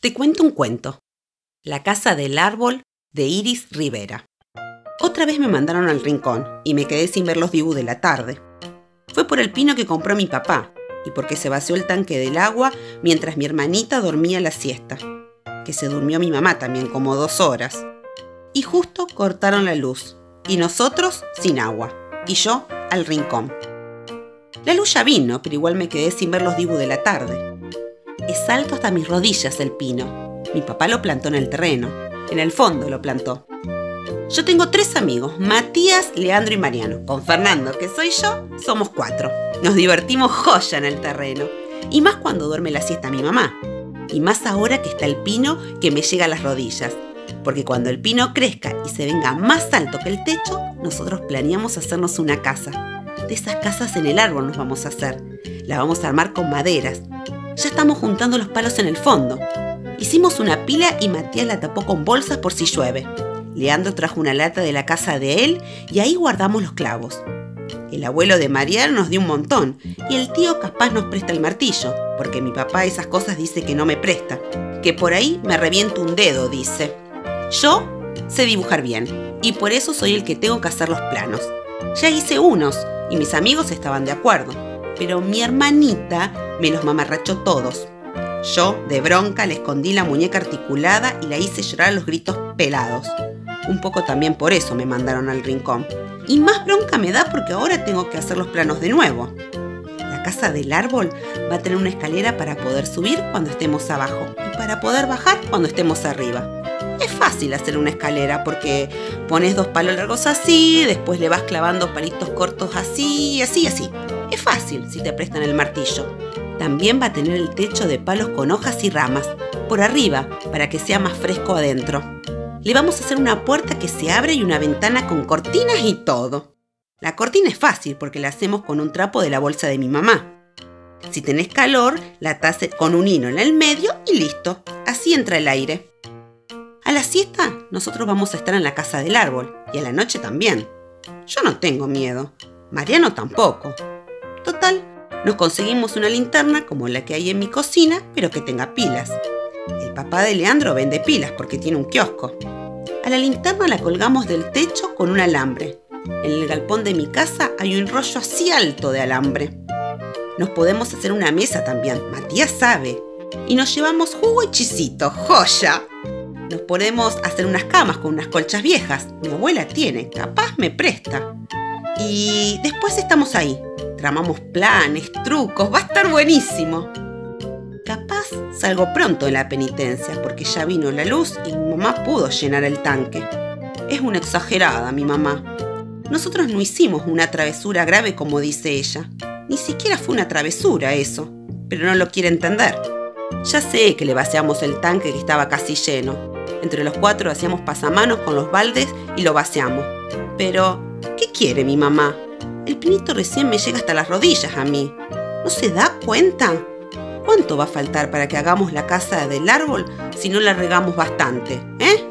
Te cuento un cuento. La casa del árbol de Iris Rivera. Otra vez me mandaron al rincón y me quedé sin ver los dibujos de la tarde. Fue por el pino que compró mi papá y porque se vació el tanque del agua mientras mi hermanita dormía la siesta, que se durmió mi mamá también como dos horas. Y justo cortaron la luz y nosotros sin agua y yo al rincón. La luz ya vino, pero igual me quedé sin ver los dibujos de la tarde. Es alto hasta mis rodillas el pino. Mi papá lo plantó en el terreno. En el fondo lo plantó. Yo tengo tres amigos, Matías, Leandro y Mariano. Con Fernando, que soy yo, somos cuatro. Nos divertimos joya en el terreno. Y más cuando duerme la siesta mi mamá. Y más ahora que está el pino que me llega a las rodillas. Porque cuando el pino crezca y se venga más alto que el techo, nosotros planeamos hacernos una casa. De esas casas en el árbol nos vamos a hacer. La vamos a armar con maderas, ya estamos juntando los palos en el fondo. Hicimos una pila y Matías la tapó con bolsas por si llueve. Leandro trajo una lata de la casa de él y ahí guardamos los clavos. El abuelo de Mariano nos dio un montón y el tío capaz nos presta el martillo, porque mi papá esas cosas dice que no me presta, que por ahí me reviento un dedo, dice. Yo sé dibujar bien y por eso soy el que tengo que hacer los planos. Ya hice unos y mis amigos estaban de acuerdo, pero mi hermanita me los mamarrachó todos. Yo, de bronca, le escondí la muñeca articulada y la hice llorar a los gritos pelados. Un poco también por eso me mandaron al rincón. Y más bronca me da porque ahora tengo que hacer los planos de nuevo. La casa del árbol va a tener una escalera para poder subir cuando estemos abajo y para poder bajar cuando estemos arriba. Es fácil hacer una escalera porque pones dos palos largos así, después le vas clavando palitos cortos así, así, así. Es fácil si te prestan el martillo. También va a tener el techo de palos con hojas y ramas, por arriba, para que sea más fresco adentro. Le vamos a hacer una puerta que se abre y una ventana con cortinas y todo. La cortina es fácil porque la hacemos con un trapo de la bolsa de mi mamá. Si tenés calor, la atás con un hilo en el medio y listo. Así entra el aire. A la siesta, nosotros vamos a estar en la casa del árbol y a la noche también. Yo no tengo miedo. Mariano tampoco. Total, nos conseguimos una linterna como la que hay en mi cocina, pero que tenga pilas. El papá de Leandro vende pilas porque tiene un kiosco. A la linterna la colgamos del techo con un alambre. En el galpón de mi casa hay un rollo así alto de alambre. Nos podemos hacer una mesa también, Matías sabe. Y nos llevamos jugo y chisito, joya. Nos podemos hacer unas camas con unas colchas viejas. Mi abuela tiene, capaz me presta. Y después estamos ahí, Tramamos planes, trucos, va a estar buenísimo. Capaz salgo pronto de la penitencia porque ya vino la luz y mi mamá pudo llenar el tanque. Es una exagerada mi mamá. Nosotros no hicimos una travesura grave como dice ella. Ni siquiera fue una travesura eso, pero no lo quiere entender. Ya sé que le vaciamos el tanque que estaba casi lleno. Entre los cuatro hacíamos pasamanos con los baldes y lo vaciamos. Pero, ¿qué quiere mi mamá? El pinito recién me llega hasta las rodillas a mí. ¿No se da cuenta? ¿Cuánto va a faltar para que hagamos la casa del árbol si no la regamos bastante? ¿Eh?